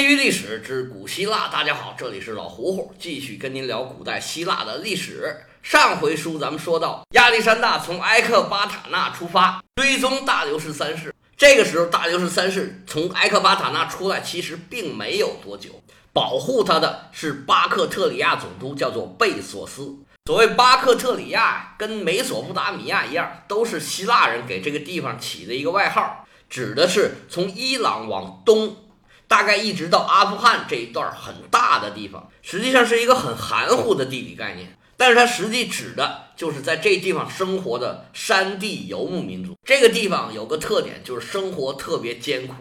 业余历史之古希腊，大家好，这里是老胡胡，继续跟您聊古代希腊的历史。上回书咱们说到，亚历山大从埃克巴塔纳出发，追踪大流士三世。这个时候，大流士三世从埃克巴塔纳出来，其实并没有多久。保护他的是巴克特里亚总督，叫做贝索斯。所谓巴克特里亚，跟美索不达米亚一样，都是希腊人给这个地方起的一个外号，指的是从伊朗往东。大概一直到阿富汗这一段很大的地方，实际上是一个很含糊的地理概念，但是它实际指的就是在这地方生活的山地游牧民族。这个地方有个特点，就是生活特别艰苦。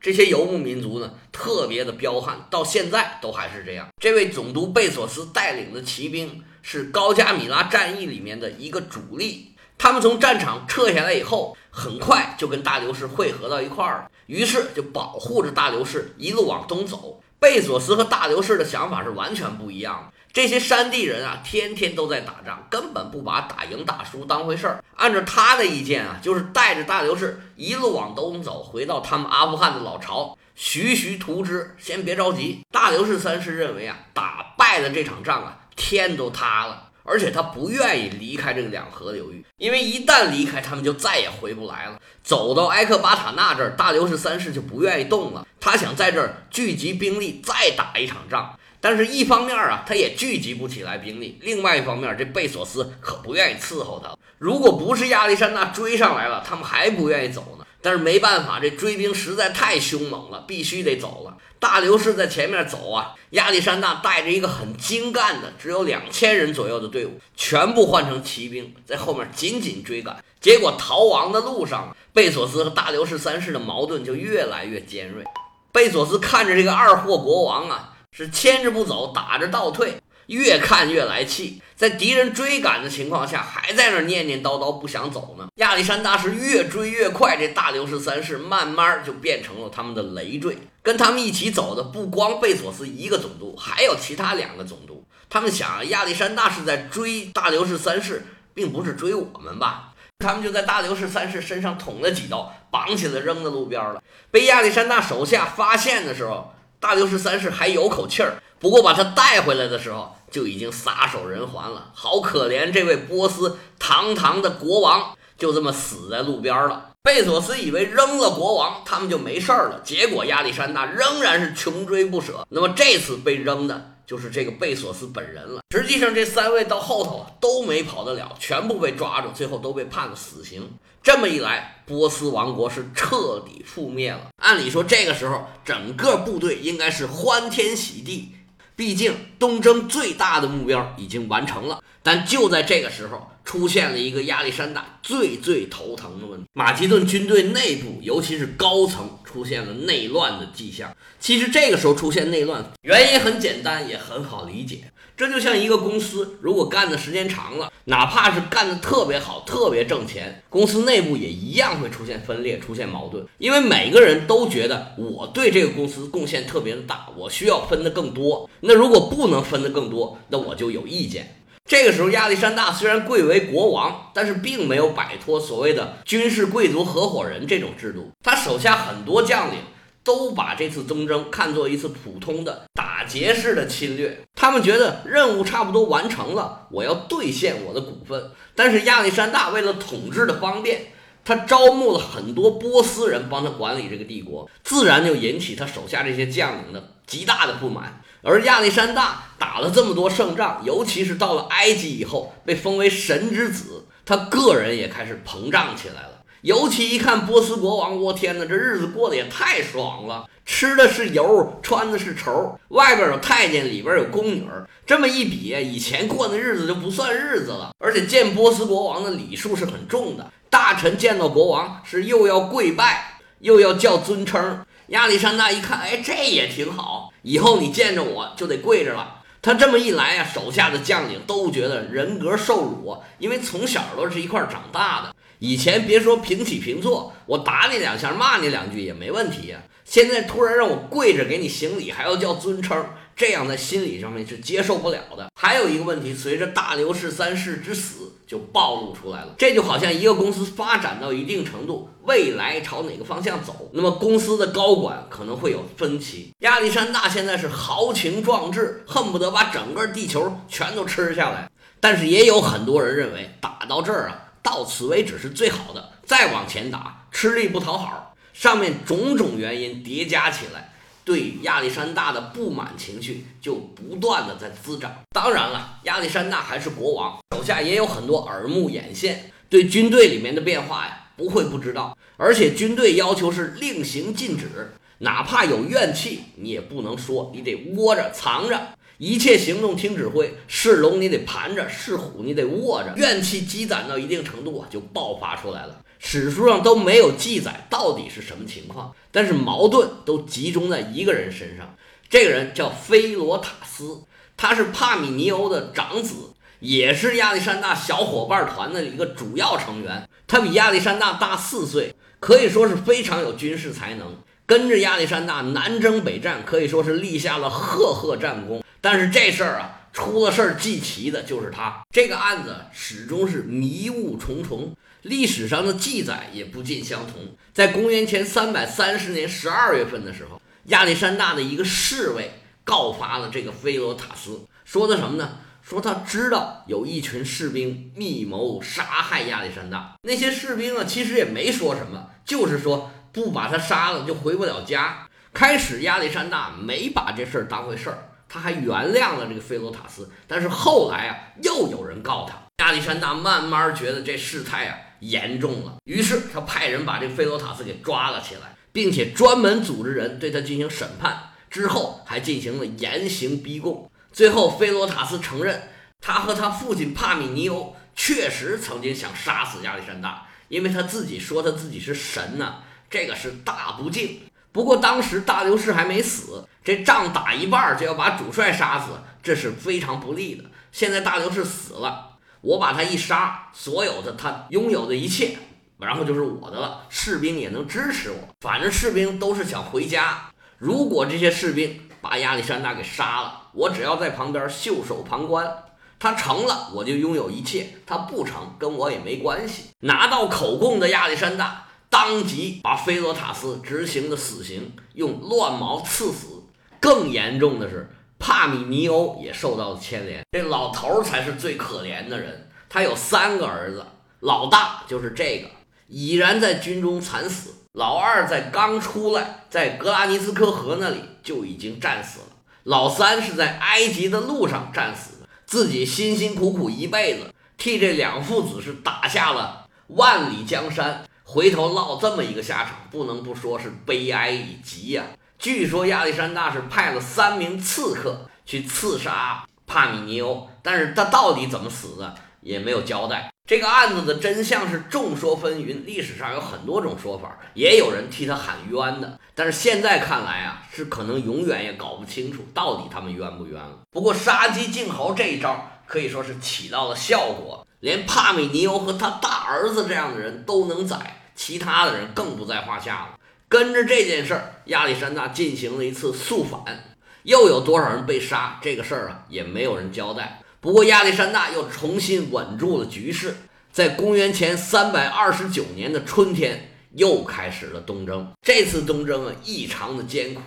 这些游牧民族呢，特别的彪悍，到现在都还是这样。这位总督贝索斯带领的骑兵是高加米拉战役里面的一个主力。他们从战场撤下来以后，很快就跟大流士汇合到一块儿了。于是就保护着大流士一路往东走。贝索斯和大流士的想法是完全不一样的。这些山地人啊，天天都在打仗，根本不把打赢打输当回事儿。按照他的意见啊，就是带着大流士一路往东走，回到他们阿富汗的老巢，徐徐图之。先别着急。大流士三世认为啊，打败了这场仗啊，天都塌了。而且他不愿意离开这个两河流域，因为一旦离开，他们就再也回不来了。走到埃克巴塔纳这儿，大流士三世就不愿意动了，他想在这儿聚集兵力再打一场仗。但是，一方面啊，他也聚集不起来兵力；另外一方面，这贝索斯可不愿意伺候他。如果不是亚历山大追上来了，他们还不愿意走呢。但是没办法，这追兵实在太凶猛了，必须得走了。大流士在前面走啊，亚历山大带着一个很精干的，只有两千人左右的队伍，全部换成骑兵，在后面紧紧追赶。结果逃亡的路上，贝索斯和大流士三世的矛盾就越来越尖锐。贝索斯看着这个二货国王啊，是牵着不走，打着倒退。越看越来气，在敌人追赶的情况下，还在那念念叨叨不想走呢。亚历山大是越追越快，这大流士三世慢慢就变成了他们的累赘。跟他们一起走的不光贝索斯一个总督，还有其他两个总督。他们想，亚历山大是在追大流士三世，并不是追我们吧？他们就在大流士三世身上捅了几刀，绑起来扔在路边了。被亚历山大手下发现的时候，大流士三世还有口气儿。不过把他带回来的时候，就已经撒手人寰了。好可怜，这位波斯堂堂的国王就这么死在路边了。贝索斯以为扔了国王，他们就没事儿了。结果亚历山大仍然是穷追不舍。那么这次被扔的就是这个贝索斯本人了。实际上，这三位到后头都没跑得了，全部被抓住，最后都被判了死刑。这么一来，波斯王国是彻底覆灭了。按理说，这个时候整个部队应该是欢天喜地。毕竟东征最大的目标已经完成了，但就在这个时候，出现了一个亚历山大最最头疼的问题：马其顿军队内部，尤其是高层出现了内乱的迹象。其实这个时候出现内乱，原因很简单，也很好理解。这就像一个公司，如果干的时间长了，哪怕是干的特别好、特别挣钱，公司内部也一样会出现分裂、出现矛盾，因为每个人都觉得我对这个公司贡献特别的大，我需要分的更多。那如果不能分的更多，那我就有意见。这个时候，亚历山大虽然贵为国王，但是并没有摆脱所谓的军事贵族合伙人这种制度，他手下很多将领。都把这次东征看作一次普通的打劫式的侵略，他们觉得任务差不多完成了，我要兑现我的股份。但是亚历山大为了统治的方便，他招募了很多波斯人帮他管理这个帝国，自然就引起他手下这些将领的极大的不满。而亚历山大打了这么多胜仗，尤其是到了埃及以后，被封为神之子，他个人也开始膨胀起来了。尤其一看波斯国王，我天哪，这日子过得也太爽了，吃的是油，穿的是绸，外边有太监，里边有宫女，这么一比，以前过的日子就不算日子了。而且见波斯国王的礼数是很重的，大臣见到国王是又要跪拜，又要叫尊称。亚历山大一看，哎，这也挺好，以后你见着我就得跪着了。他这么一来啊，手下的将领都觉得人格受辱，因为从小都是一块长大的。以前别说平起平坐，我打你两下，骂你两句也没问题呀。现在突然让我跪着给你行礼，还要叫尊称，这样在心理上面是接受不了的。还有一个问题，随着大流氏三世之死就暴露出来了。这就好像一个公司发展到一定程度，未来朝哪个方向走，那么公司的高管可能会有分歧。亚历山大现在是豪情壮志，恨不得把整个地球全都吃下来。但是也有很多人认为，打到这儿啊，到此为止是最好的，再往前打吃力不讨好。上面种种原因叠加起来。对亚历山大的不满情绪就不断的在滋长。当然了，亚历山大还是国王，手下也有很多耳目眼线，对军队里面的变化呀不会不知道。而且军队要求是令行禁止，哪怕有怨气你也不能说，你得窝着藏着，一切行动听指挥。是龙你得盘着，是虎你得卧着。怨气积攒到一定程度啊，就爆发出来了。史书上都没有记载到底是什么情况，但是矛盾都集中在一个人身上。这个人叫菲罗塔斯，他是帕米尼欧的长子，也是亚历山大小伙伴团的一个主要成员。他比亚历山大大四岁，可以说是非常有军事才能，跟着亚历山大南征北战，可以说是立下了赫赫战功。但是这事儿啊，出了事儿记齐的就是他。这个案子始终是迷雾重重。历史上的记载也不尽相同。在公元前三百三十年十二月份的时候，亚历山大的一个侍卫告发了这个菲罗塔斯，说的什么呢？说他知道有一群士兵密谋杀害亚历山大。那些士兵啊，其实也没说什么，就是说不把他杀了就回不了家。开始亚历山大没把这事儿当回事儿，他还原谅了这个菲罗塔斯。但是后来啊，又有人告他，亚历山大慢慢觉得这事态啊。严重了，于是他派人把这菲罗塔斯给抓了起来，并且专门组织人对他进行审判，之后还进行了严刑逼供。最后，菲罗塔斯承认，他和他父亲帕米尼欧确实曾经想杀死亚历山大，因为他自己说他自己是神呢，这个是大不敬。不过当时大流士还没死，这仗打一半就要把主帅杀死，这是非常不利的。现在大流士死了。我把他一杀，所有的他拥有的一切，然后就是我的了。士兵也能支持我，反正士兵都是想回家。如果这些士兵把亚历山大给杀了，我只要在旁边袖手旁观。他成了，我就拥有一切；他不成，跟我也没关系。拿到口供的亚历山大当即把菲罗塔斯执行的死刑，用乱矛刺死。更严重的是。帕米尼欧也受到了牵连，这老头儿才是最可怜的人。他有三个儿子，老大就是这个，已然在军中惨死；老二在刚出来，在格拉尼斯科河那里就已经战死了；老三是在埃及的路上战死的。自己辛辛苦苦一辈子，替这两父子是打下了万里江山，回头落这么一个下场，不能不说是悲哀以极呀。据说亚历山大是派了三名刺客去刺杀帕米尼欧，但是他到底怎么死的也没有交代。这个案子的真相是众说纷纭，历史上有很多种说法，也有人替他喊冤的。但是现在看来啊，是可能永远也搞不清楚到底他们冤不冤了。不过杀鸡儆猴这一招可以说是起到了效果，连帕米尼欧和他大儿子这样的人都能宰，其他的人更不在话下了。跟着这件事儿，亚历山大进行了一次肃反，又有多少人被杀？这个事儿啊，也没有人交代。不过亚历山大又重新稳住了局势，在公元前三百二十九年的春天，又开始了东征。这次东征啊，异常的艰苦。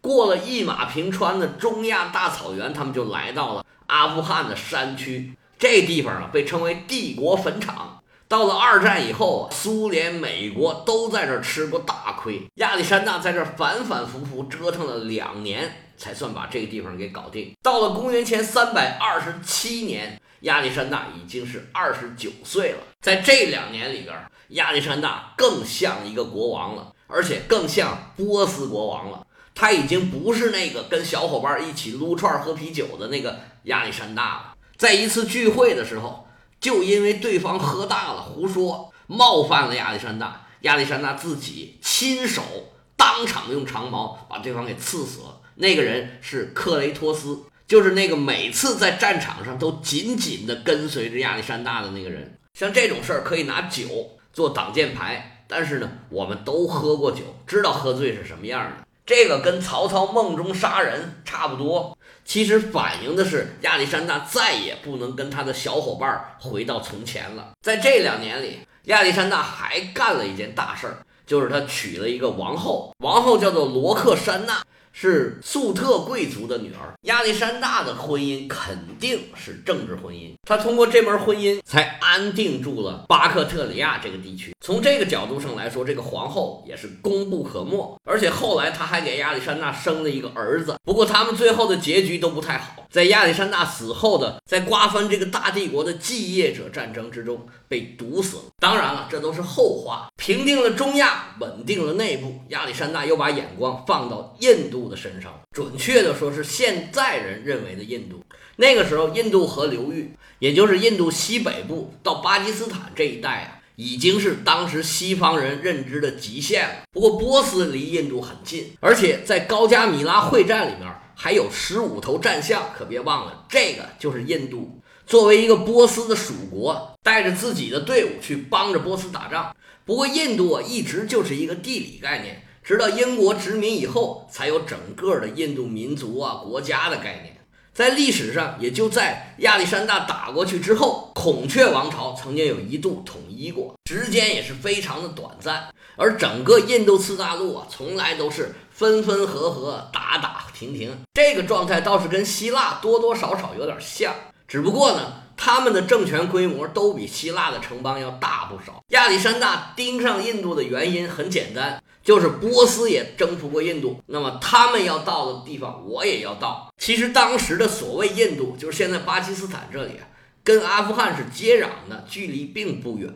过了一马平川的中亚大草原，他们就来到了阿富汗的山区。这地方啊，被称为帝国坟场。到了二战以后啊，苏联、美国都在这儿吃过大亏。亚历山大在这儿反反复复折腾了两年，才算把这个地方给搞定。到了公元前三百二十七年，亚历山大已经是二十九岁了。在这两年里边，亚历山大更像一个国王了，而且更像波斯国王了。他已经不是那个跟小伙伴一起撸串喝啤酒的那个亚历山大了。在一次聚会的时候。就因为对方喝大了，胡说，冒犯了亚历山大，亚历山大自己亲手当场用长矛把对方给刺死了。那个人是克雷托斯，就是那个每次在战场上都紧紧地跟随着亚历山大的那个人。像这种事儿可以拿酒做挡箭牌，但是呢，我们都喝过酒，知道喝醉是什么样的。这个跟曹操梦中杀人差不多。其实反映的是亚历山大再也不能跟他的小伙伴回到从前了。在这两年里，亚历山大还干了一件大事儿，就是他娶了一个王后，王后叫做罗克珊娜。是粟特贵族的女儿，亚历山大的婚姻肯定是政治婚姻。他通过这门婚姻才安定住了巴克特里亚这个地区。从这个角度上来说，这个皇后也是功不可没。而且后来他还给亚历山大生了一个儿子。不过他们最后的结局都不太好，在亚历山大死后的，在瓜分这个大帝国的继业者战争之中被毒死了。当然了，这都是后话。平定了中亚，稳定了内部，亚历山大又把眼光放到印度。的身上，准确的说是现在人认为的印度。那个时候，印度河流域，也就是印度西北部到巴基斯坦这一带啊，已经是当时西方人认知的极限了。不过，波斯离印度很近，而且在高加米拉会战里面还有十五头战象，可别忘了，这个就是印度作为一个波斯的属国，带着自己的队伍去帮着波斯打仗。不过，印度啊，一直就是一个地理概念。直到英国殖民以后，才有整个的印度民族啊国家的概念。在历史上，也就在亚历山大打过去之后，孔雀王朝曾经有一度统一过，时间也是非常的短暂。而整个印度次大陆啊，从来都是分分合合、打打停停，这个状态倒是跟希腊多多少少有点像，只不过呢。他们的政权规模都比希腊的城邦要大不少。亚历山大盯上印度的原因很简单，就是波斯也征服过印度，那么他们要到的地方我也要到。其实当时的所谓印度，就是现在巴基斯坦这里啊，跟阿富汗是接壤的，距离并不远。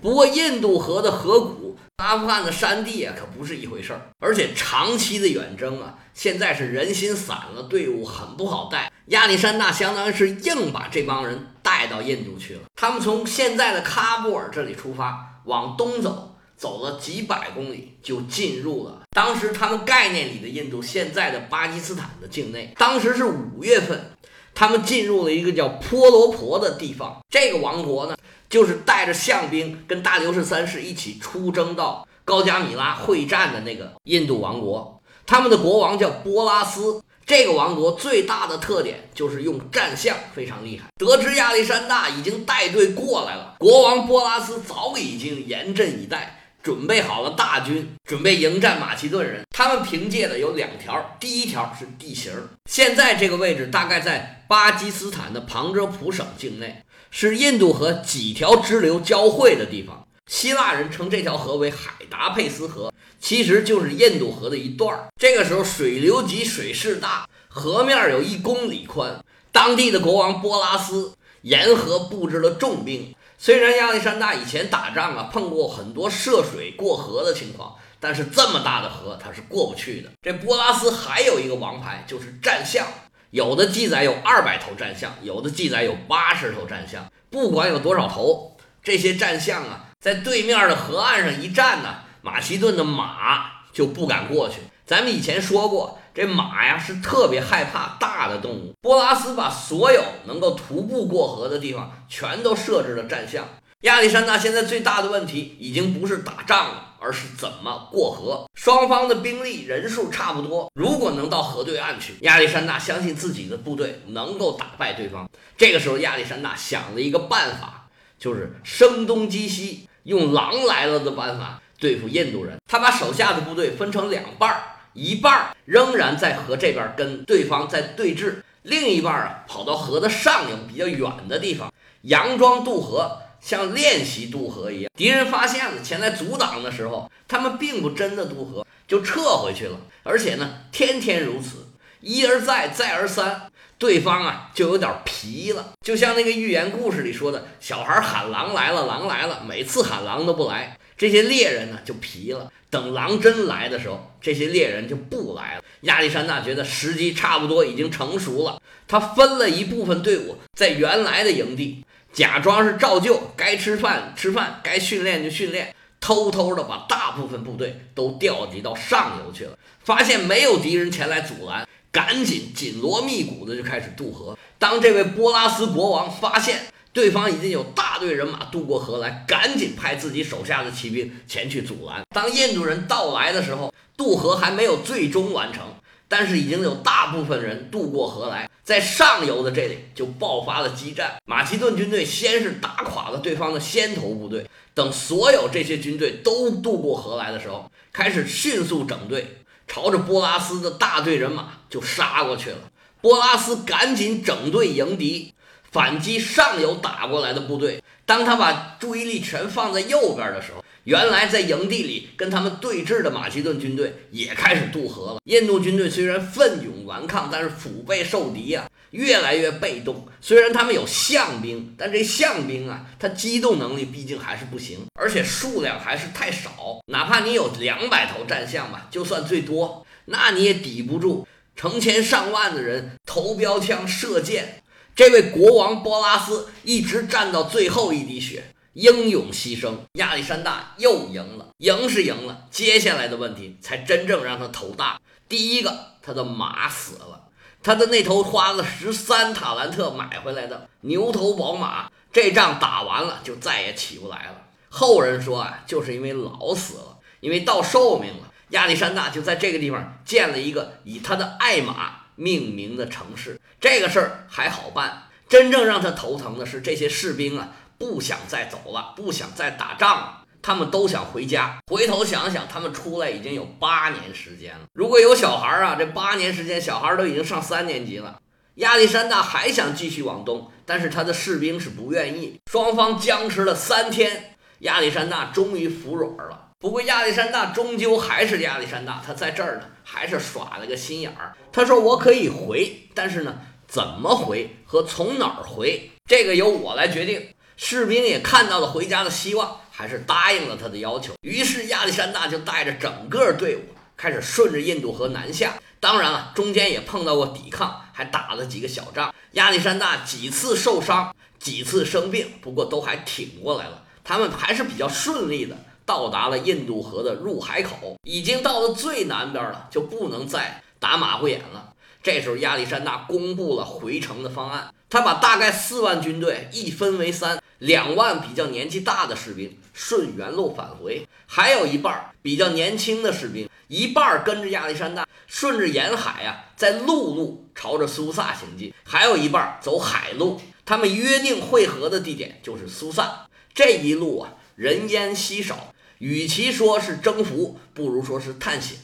不过印度河的河谷。阿富汗的山地啊，可不是一回事儿，而且长期的远征啊，现在是人心散了，队伍很不好带。亚历山大相当于是硬把这帮人带到印度去了。他们从现在的喀布尔这里出发，往东走，走了几百公里，就进入了当时他们概念里的印度，现在的巴基斯坦的境内。当时是五月份，他们进入了一个叫婆罗婆的地方。这个王国呢？就是带着象兵跟大流士三世一起出征到高加米拉会战的那个印度王国，他们的国王叫波拉斯。这个王国最大的特点就是用战象非常厉害。得知亚历山大已经带队过来了，国王波拉斯早已经严阵以待，准备好了大军，准备迎战马其顿人。他们凭借的有两条，第一条是地形，现在这个位置大概在巴基斯坦的旁遮普省境内。是印度河几条支流交汇的地方，希腊人称这条河为海达佩斯河，其实就是印度河的一段儿。这个时候水流急，水势大，河面有一公里宽。当地的国王波拉斯沿河布置了重兵。虽然亚历山大以前打仗啊碰过很多涉水过河的情况，但是这么大的河他是过不去的。这波拉斯还有一个王牌，就是战象。有的记载有二百头战象，有的记载有八十头战象。不管有多少头，这些战象啊，在对面的河岸上一站呢，马其顿的马就不敢过去。咱们以前说过，这马呀是特别害怕大的动物。波拉斯把所有能够徒步过河的地方全都设置了战象。亚历山大现在最大的问题已经不是打仗了。而是怎么过河？双方的兵力人数差不多，如果能到河对岸去，亚历山大相信自己的部队能够打败对方。这个时候，亚历山大想了一个办法，就是声东击西，用狼来了的办法对付印度人。他把手下的部队分成两半儿，一半儿仍然在河这边跟对方在对峙，另一半儿啊跑到河的上游比较远的地方，佯装渡河。像练习渡河一样，敌人发现了前来阻挡的时候，他们并不真的渡河，就撤回去了。而且呢，天天如此，一而再，再而三，对方啊就有点疲了。就像那个寓言故事里说的，小孩喊狼来了，狼来了，每次喊狼都不来，这些猎人呢就疲了。等狼真来的时候，这些猎人就不来了。亚历山大觉得时机差不多已经成熟了，他分了一部分队伍在原来的营地。假装是照旧，该吃饭吃饭，该训练就训练，偷偷的把大部分部队都调集到上游去了。发现没有敌人前来阻拦，赶紧紧锣密鼓的就开始渡河。当这位波拉斯国王发现对方已经有大队人马渡过河来，赶紧派自己手下的骑兵前去阻拦。当印度人到来的时候，渡河还没有最终完成，但是已经有大部分人渡过河来。在上游的这里就爆发了激战，马其顿军队先是打垮了对方的先头部队，等所有这些军队都渡过河来的时候，开始迅速整队，朝着波拉斯的大队人马就杀过去了。波拉斯赶紧整队迎敌，反击上游打过来的部队。当他把注意力全放在右边的时候，原来在营地里跟他们对峙的马其顿军队也开始渡河了。印度军队虽然奋勇顽抗，但是腹背受敌啊，越来越被动。虽然他们有象兵，但这象兵啊，他机动能力毕竟还是不行，而且数量还是太少。哪怕你有两百头战象吧，就算最多，那你也抵不住成千上万的人投标枪射箭。这位国王波拉斯一直战到最后一滴血。英勇牺牲，亚历山大又赢了，赢是赢了，接下来的问题才真正让他头大。第一个，他的马死了，他的那头花了十三塔兰特买回来的牛头宝马，这仗打完了就再也起不来了。后人说啊，就是因为老死了，因为到寿命了，亚历山大就在这个地方建了一个以他的爱马命名的城市。这个事儿还好办，真正让他头疼的是这些士兵啊。不想再走了，不想再打仗了，他们都想回家。回头想想，他们出来已经有八年时间了。如果有小孩啊，这八年时间，小孩都已经上三年级了。亚历山大还想继续往东，但是他的士兵是不愿意。双方僵持了三天，亚历山大终于服软了。不过亚历山大终究还是亚历山大，他在这儿呢，还是耍了个心眼儿。他说：“我可以回，但是呢，怎么回和从哪儿回，这个由我来决定。”士兵也看到了回家的希望，还是答应了他的要求。于是亚历山大就带着整个队伍开始顺着印度河南下。当然了，中间也碰到过抵抗，还打了几个小仗。亚历山大几次受伤，几次生病，不过都还挺过来了。他们还是比较顺利的到达了印度河的入海口，已经到了最南边了，就不能再打马虎眼了。这时候，亚历山大公布了回城的方案。他把大概四万军队一分为三，两万比较年纪大的士兵顺原路返回，还有一半比较年轻的士兵，一半跟着亚历山大顺着沿海啊，在陆路朝着苏萨行进，还有一半走海路。他们约定会合的地点就是苏萨。这一路啊，人烟稀少，与其说是征服，不如说是探险。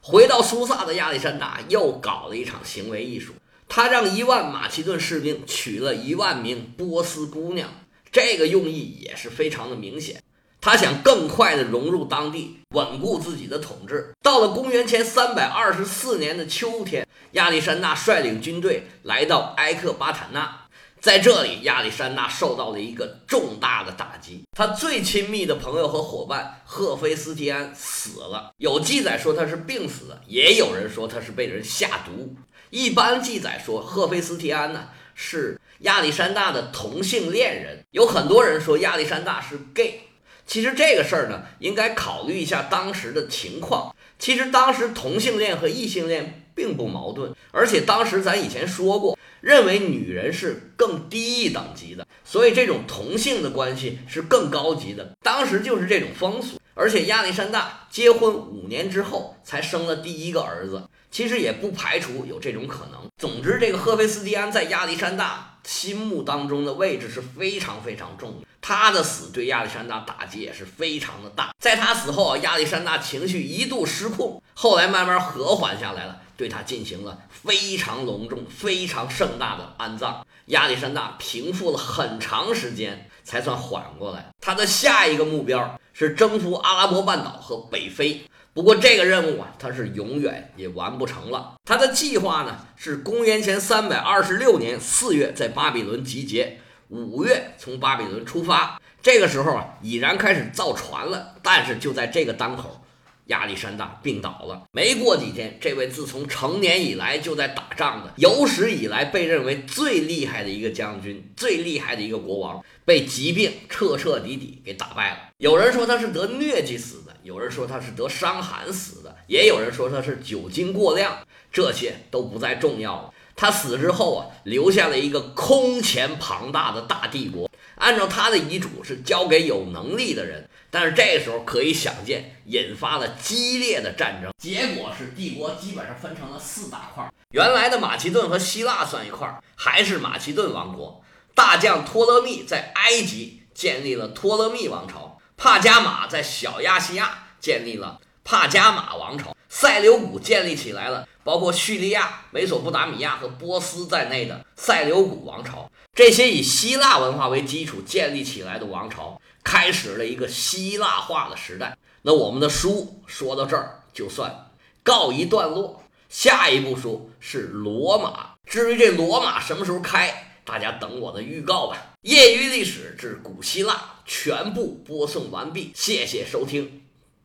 回到苏萨的亚历山大又搞了一场行为艺术，他让一万马其顿士兵娶了一万名波斯姑娘，这个用意也是非常的明显。他想更快的融入当地，稳固自己的统治。到了公元前三百二十四年的秋天，亚历山大率领军队来到埃克巴坦纳。在这里，亚历山大受到了一个重大的打击。他最亲密的朋友和伙伴赫菲斯提安死了。有记载说他是病死的，也有人说他是被人下毒。一般记载说赫菲斯提安呢是亚历山大的同性恋人。有很多人说亚历山大是 gay。其实这个事儿呢，应该考虑一下当时的情况。其实当时同性恋和异性恋并不矛盾，而且当时咱以前说过。认为女人是更低一等级的，所以这种同性的关系是更高级的。当时就是这种风俗，而且亚历山大结婚五年之后才生了第一个儿子，其实也不排除有这种可能。总之，这个赫菲斯蒂安在亚历山大心目当中的位置是非常非常重的。他的死对亚历山大打击也是非常的大。在他死后啊，亚历山大情绪一度失控，后来慢慢和缓下来了。对他进行了非常隆重、非常盛大的安葬。亚历山大平复了很长时间，才算缓过来。他的下一个目标是征服阿拉伯半岛和北非。不过这个任务啊，他是永远也完不成了。他的计划呢，是公元前三百二十六年四月在巴比伦集结，五月从巴比伦出发。这个时候啊，已然开始造船了。但是就在这个当口。亚历山大病倒了，没过几天，这位自从成年以来就在打仗的，有史以来被认为最厉害的一个将军，最厉害的一个国王，被疾病彻彻底底给打败了。有人说他是得疟疾死的，有人说他是得伤寒死的，也有人说他是酒精过量，这些都不再重要了。他死之后啊，留下了一个空前庞大的大帝国。按照他的遗嘱是交给有能力的人，但是这时候可以想见，引发了激烈的战争。结果是帝国基本上分成了四大块，原来的马其顿和希腊算一块，还是马其顿王国。大将托勒密在埃及建立了托勒密王朝，帕加马在小亚细亚建立了帕加马王朝，塞琉古建立起来了包括叙利亚、美索不达米亚和波斯在内的塞琉古王朝。这些以希腊文化为基础建立起来的王朝，开始了一个希腊化的时代。那我们的书说到这儿就算告一段落，下一部书是罗马。至于这罗马什么时候开？大家等我的预告吧！业余历史至古希腊全部播送完毕，谢谢收听，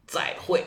再会。